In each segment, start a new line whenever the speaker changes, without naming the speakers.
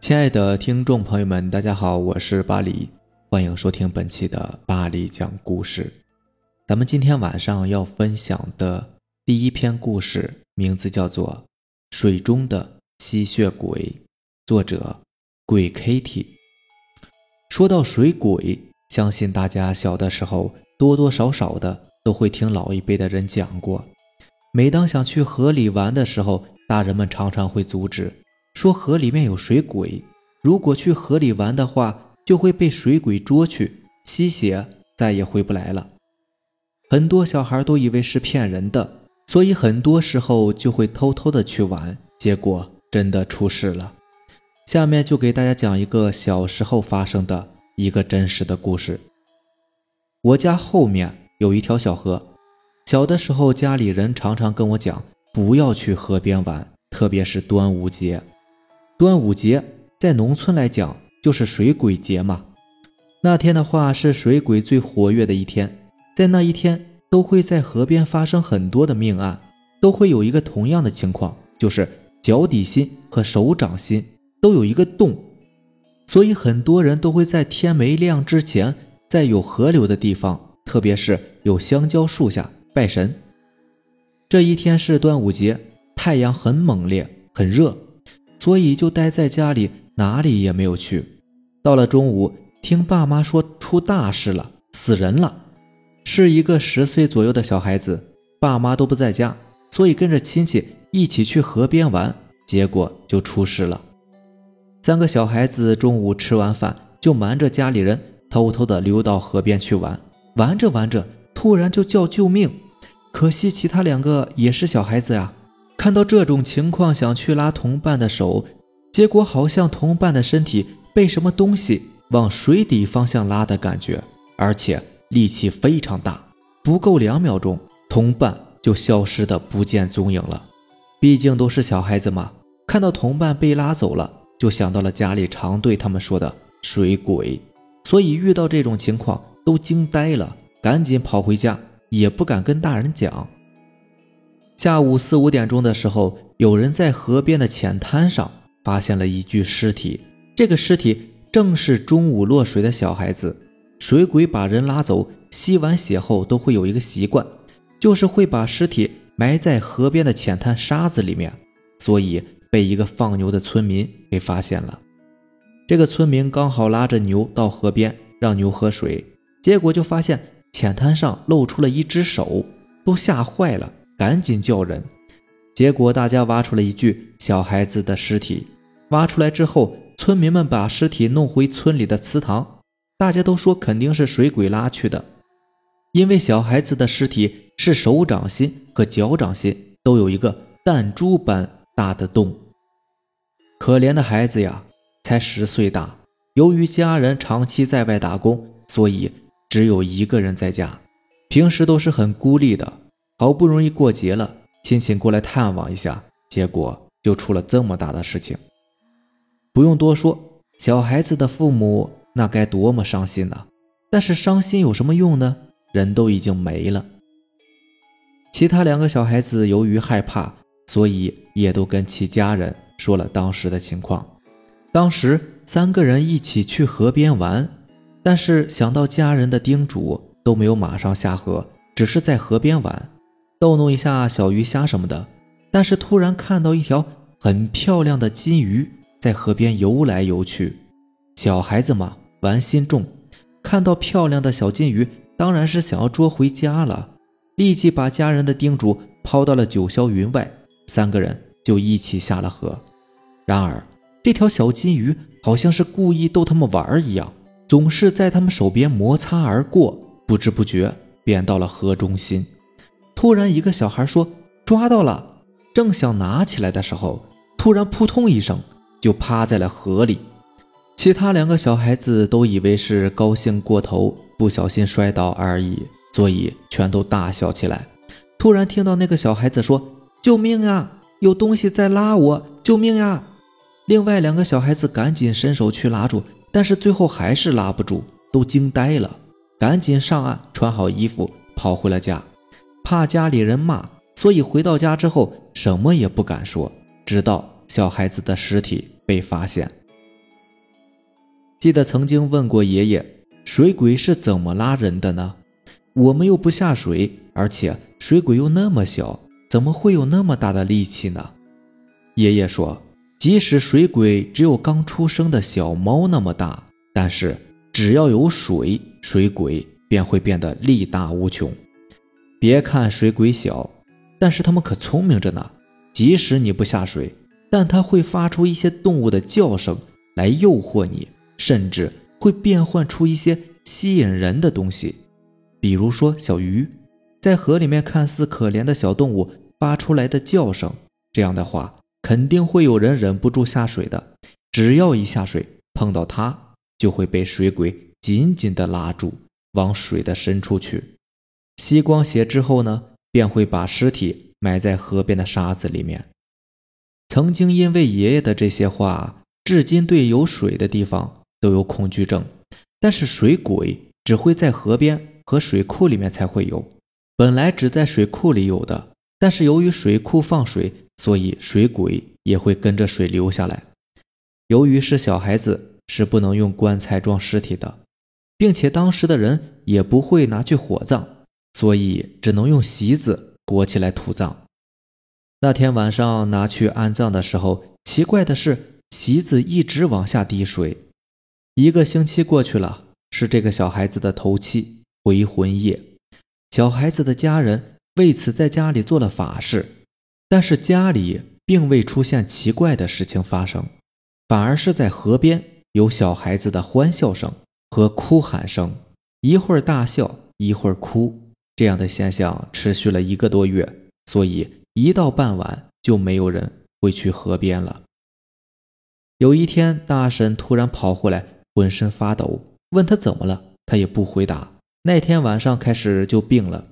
亲爱的听众朋友们，大家好，我是巴黎，欢迎收听本期的巴黎讲故事。咱们今天晚上要分享的第一篇故事，名字叫做《水中的吸血鬼》，作者鬼 Kitty。说到水鬼，相信大家小的时候多多少少的都会听老一辈的人讲过。每当想去河里玩的时候，大人们常常会阻止，说河里面有水鬼，如果去河里玩的话，就会被水鬼捉去吸血，再也回不来了。很多小孩都以为是骗人的，所以很多时候就会偷偷的去玩，结果真的出事了。下面就给大家讲一个小时候发生的一个真实的故事。我家后面有一条小河。小的时候，家里人常常跟我讲，不要去河边玩，特别是端午节。端午节在农村来讲，就是水鬼节嘛。那天的话是水鬼最活跃的一天，在那一天都会在河边发生很多的命案，都会有一个同样的情况，就是脚底心和手掌心都有一个洞，所以很多人都会在天没亮之前，在有河流的地方，特别是有香蕉树下。拜神，这一天是端午节，太阳很猛烈，很热，所以就待在家里，哪里也没有去。到了中午，听爸妈说出大事了，死人了，是一个十岁左右的小孩子。爸妈都不在家，所以跟着亲戚一起去河边玩，结果就出事了。三个小孩子中午吃完饭，就瞒着家里人，偷偷的溜到河边去玩，玩着玩着。突然就叫救命，可惜其他两个也是小孩子呀。看到这种情况，想去拉同伴的手，结果好像同伴的身体被什么东西往水底方向拉的感觉，而且力气非常大。不够两秒钟，同伴就消失的不见踪影了。毕竟都是小孩子嘛，看到同伴被拉走了，就想到了家里常对他们说的水鬼，所以遇到这种情况都惊呆了。赶紧跑回家，也不敢跟大人讲。下午四五点钟的时候，有人在河边的浅滩上发现了一具尸体。这个尸体正是中午落水的小孩子。水鬼把人拉走，吸完血后都会有一个习惯，就是会把尸体埋在河边的浅滩沙子里面。所以被一个放牛的村民给发现了。这个村民刚好拉着牛到河边让牛喝水，结果就发现。浅滩上露出了一只手，都吓坏了，赶紧叫人。结果大家挖出了一具小孩子的尸体。挖出来之后，村民们把尸体弄回村里的祠堂。大家都说肯定是水鬼拉去的，因为小孩子的尸体是手掌心和脚掌心都有一个弹珠般大的洞。可怜的孩子呀，才十岁大，由于家人长期在外打工，所以。只有一个人在家，平时都是很孤立的。好不容易过节了，亲戚过来探望一下，结果就出了这么大的事情。不用多说，小孩子的父母那该多么伤心呐！但是伤心有什么用呢？人都已经没了。其他两个小孩子由于害怕，所以也都跟其家人说了当时的情况。当时三个人一起去河边玩。但是想到家人的叮嘱，都没有马上下河，只是在河边玩，逗弄一下小鱼虾什么的。但是突然看到一条很漂亮的金鱼在河边游来游去，小孩子嘛玩心重，看到漂亮的小金鱼，当然是想要捉回家了，立即把家人的叮嘱抛到了九霄云外，三个人就一起下了河。然而这条小金鱼好像是故意逗他们玩一样。总是在他们手边摩擦而过，不知不觉便到了河中心。突然，一个小孩说：“抓到了！”正想拿起来的时候，突然扑通一声，就趴在了河里。其他两个小孩子都以为是高兴过头，不小心摔倒而已，所以全都大笑起来。突然听到那个小孩子说：“救命啊！有东西在拉我！救命啊！”另外两个小孩子赶紧伸手去拉住。但是最后还是拉不住，都惊呆了，赶紧上岸，穿好衣服，跑回了家，怕家里人骂，所以回到家之后什么也不敢说，直到小孩子的尸体被发现。记得曾经问过爷爷，水鬼是怎么拉人的呢？我们又不下水，而且水鬼又那么小，怎么会有那么大的力气呢？爷爷说，即使水鬼只有刚出生的小猫那么大，但是只要有水，水鬼便会变得力大无穷。别看水鬼小，但是他们可聪明着呢。即使你不下水，但它会发出一些动物的叫声来诱惑你，甚至会变换出一些吸引人的东西，比如说小鱼，在河里面看似可怜的小动物发出来的叫声，这样的话肯定会有人忍不住下水的。只要一下水碰到它，就会被水鬼紧紧地拉住，往水的深处去。吸光血之后呢，便会把尸体。埋在河边的沙子里面。曾经因为爷爷的这些话，至今对有水的地方都有恐惧症。但是水鬼只会在河边和水库里面才会有，本来只在水库里有的，但是由于水库放水，所以水鬼也会跟着水流下来。由于是小孩子，是不能用棺材装尸体的，并且当时的人也不会拿去火葬，所以只能用席子。裹起来土葬。那天晚上拿去安葬的时候，奇怪的是席子一直往下滴水。一个星期过去了，是这个小孩子的头七回魂夜。小孩子的家人为此在家里做了法事，但是家里并未出现奇怪的事情发生，反而是在河边有小孩子的欢笑声和哭喊声，一会儿大笑，一会儿哭。这样的现象持续了一个多月，所以一到傍晚就没有人会去河边了。有一天，大婶突然跑回来，浑身发抖，问他怎么了，他也不回答。那天晚上开始就病了，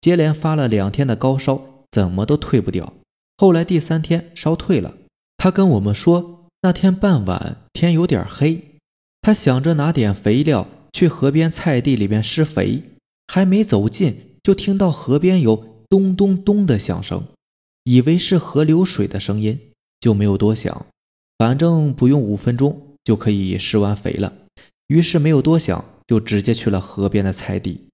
接连发了两天的高烧，怎么都退不掉。后来第三天烧退了，他跟我们说，那天傍晚天有点黑，他想着拿点肥料去河边菜地里面施肥，还没走近。就听到河边有咚咚咚的响声，以为是河流水的声音，就没有多想，反正不用五分钟就可以施完肥了。于是没有多想，就直接去了河边的菜地。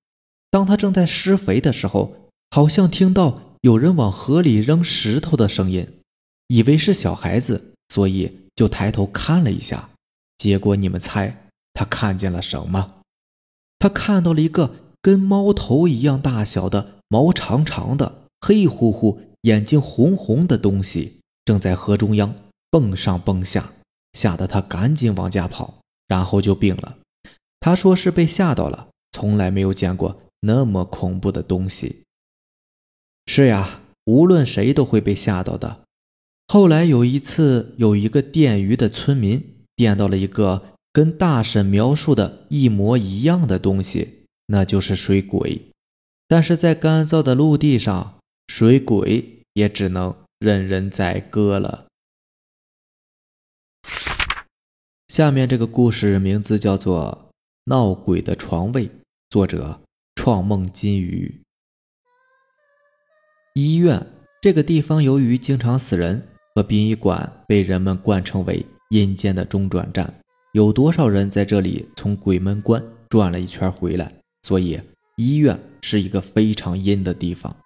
当他正在施肥的时候，好像听到有人往河里扔石头的声音，以为是小孩子，所以就抬头看了一下。结果你们猜他看见了什么？他看到了一个。跟猫头一样大小的毛长长的黑乎乎眼睛红红的东西正在河中央蹦上蹦下，吓得他赶紧往家跑，然后就病了。他说是被吓到了，从来没有见过那么恐怖的东西。是呀，无论谁都会被吓到的。后来有一次，有一个电鱼的村民电到了一个跟大婶描述的一模一样的东西。那就是水鬼，但是在干燥的陆地上，水鬼也只能任人宰割了。下面这个故事名字叫做《闹鬼的床位》，作者创梦金鱼。医院这个地方由于经常死人，和殡仪馆被人们冠称为阴间的中转站。有多少人在这里从鬼门关转了一圈回来？所以，医院是一个非常阴的地方。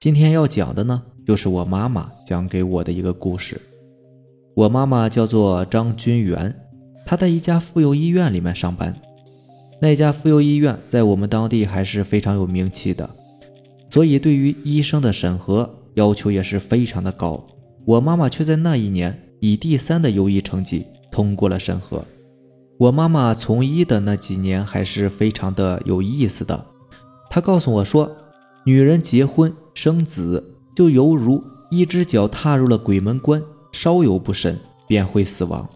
今天要讲的呢，就是我妈妈讲给我的一个故事。我妈妈叫做张君元，她在一家妇幼医院里面上班。那家妇幼医院在我们当地还是非常有名气的，所以对于医生的审核要求也是非常的高。我妈妈却在那一年以第三的优异成绩通过了审核。我妈妈从医的那几年还是非常的有意思的。她告诉我说，女人结婚生子就犹如一只脚踏入了鬼门关，稍有不慎便会死亡。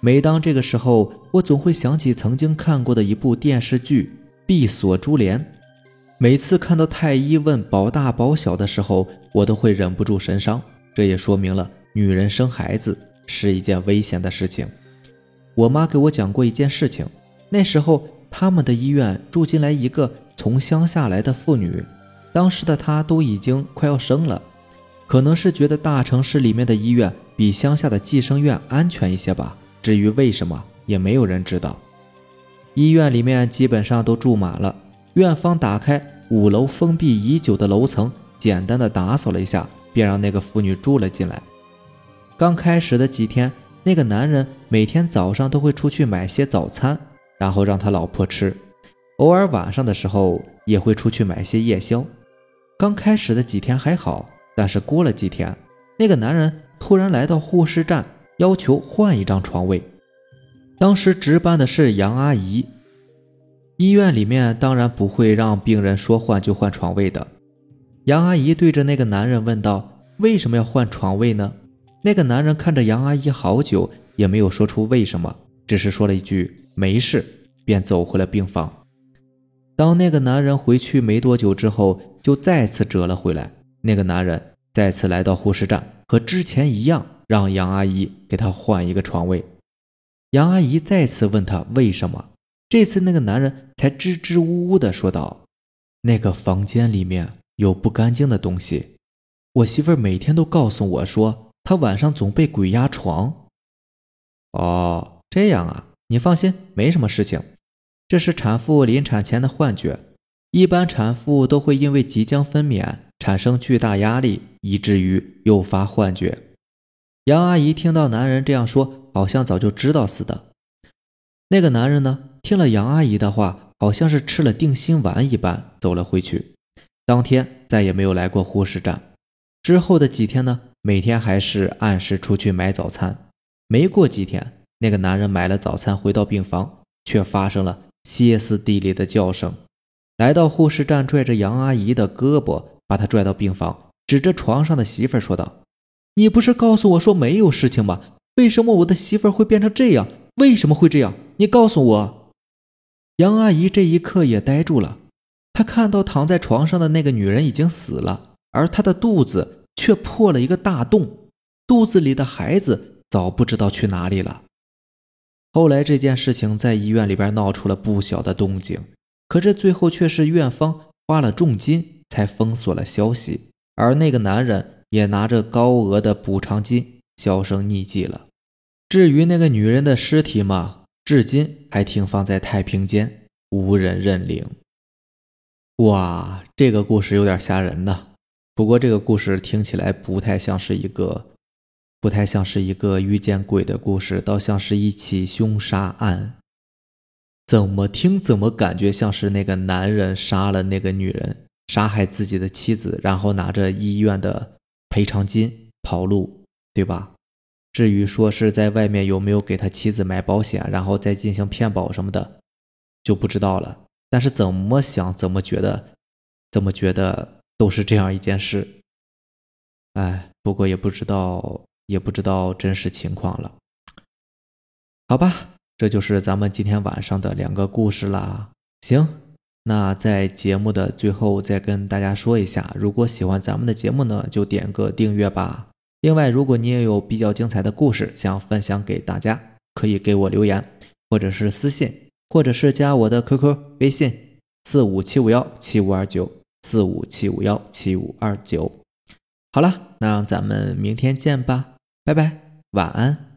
每当这个时候，我总会想起曾经看过的一部电视剧《闭锁珠帘》。每次看到太医问保大保小的时候，我都会忍不住神伤。这也说明了女人生孩子是一件危险的事情。我妈给我讲过一件事情，那时候他们的医院住进来一个从乡下来的妇女，当时的她都已经快要生了，可能是觉得大城市里面的医院比乡下的计生院安全一些吧。至于为什么，也没有人知道。医院里面基本上都住满了，院方打开五楼封闭已久的楼层，简单的打扫了一下，便让那个妇女住了进来。刚开始的几天，那个男人每天早上都会出去买些早餐，然后让他老婆吃，偶尔晚上的时候也会出去买些夜宵。刚开始的几天还好，但是过了几天，那个男人突然来到护士站，要求换一张床位。当时值班的是杨阿姨，医院里面当然不会让病人说换就换床位的。杨阿姨对着那个男人问道：“为什么要换床位呢？”那个男人看着杨阿姨好久，也没有说出为什么，只是说了一句“没事”，便走回了病房。当那个男人回去没多久之后，就再次折了回来。那个男人再次来到护士站，和之前一样，让杨阿姨给他换一个床位。杨阿姨再次问他为什么，这次那个男人才支支吾吾的说道：“那个房间里面有不干净的东西，我媳妇儿每天都告诉我说，她晚上总被鬼压床。”哦，这样啊，你放心，没什么事情，这是产妇临产前的幻觉，一般产妇都会因为即将分娩产生巨大压力，以至于诱发幻觉。杨阿姨听到男人这样说。好像早就知道似的。那个男人呢，听了杨阿姨的话，好像是吃了定心丸一般，走了回去。当天再也没有来过护士站。之后的几天呢，每天还是按时出去买早餐。没过几天，那个男人买了早餐回到病房，却发生了歇斯底里的叫声。来到护士站，拽着杨阿姨的胳膊，把她拽到病房，指着床上的媳妇说道：“你不是告诉我说没有事情吗？”为什么我的媳妇会变成这样？为什么会这样？你告诉我。杨阿姨这一刻也呆住了，她看到躺在床上的那个女人已经死了，而她的肚子却破了一个大洞，肚子里的孩子早不知道去哪里了。后来这件事情在医院里边闹出了不小的动静，可这最后却是院方花了重金才封锁了消息，而那个男人也拿着高额的补偿金销声匿迹了。至于那个女人的尸体嘛，至今还停放在太平间，无人认领。哇，这个故事有点吓人呐。不过这个故事听起来不太像是一个，不太像是一个遇见鬼的故事，倒像是一起凶杀案。怎么听怎么感觉像是那个男人杀了那个女人，杀害自己的妻子，然后拿着医院的赔偿金跑路，对吧？至于说是在外面有没有给他妻子买保险，然后再进行骗保什么的，就不知道了。但是怎么想怎么觉得，怎么觉得都是这样一件事。哎，不过也不知道，也不知道真实情况了。好吧，这就是咱们今天晚上的两个故事啦。行，那在节目的最后再跟大家说一下，如果喜欢咱们的节目呢，就点个订阅吧。另外，如果你也有比较精彩的故事想分享给大家，可以给我留言，或者是私信，或者是加我的 QQ 微信四五七五幺七五二九四五七五幺七五二九。好了，那咱们明天见吧，拜拜，晚安。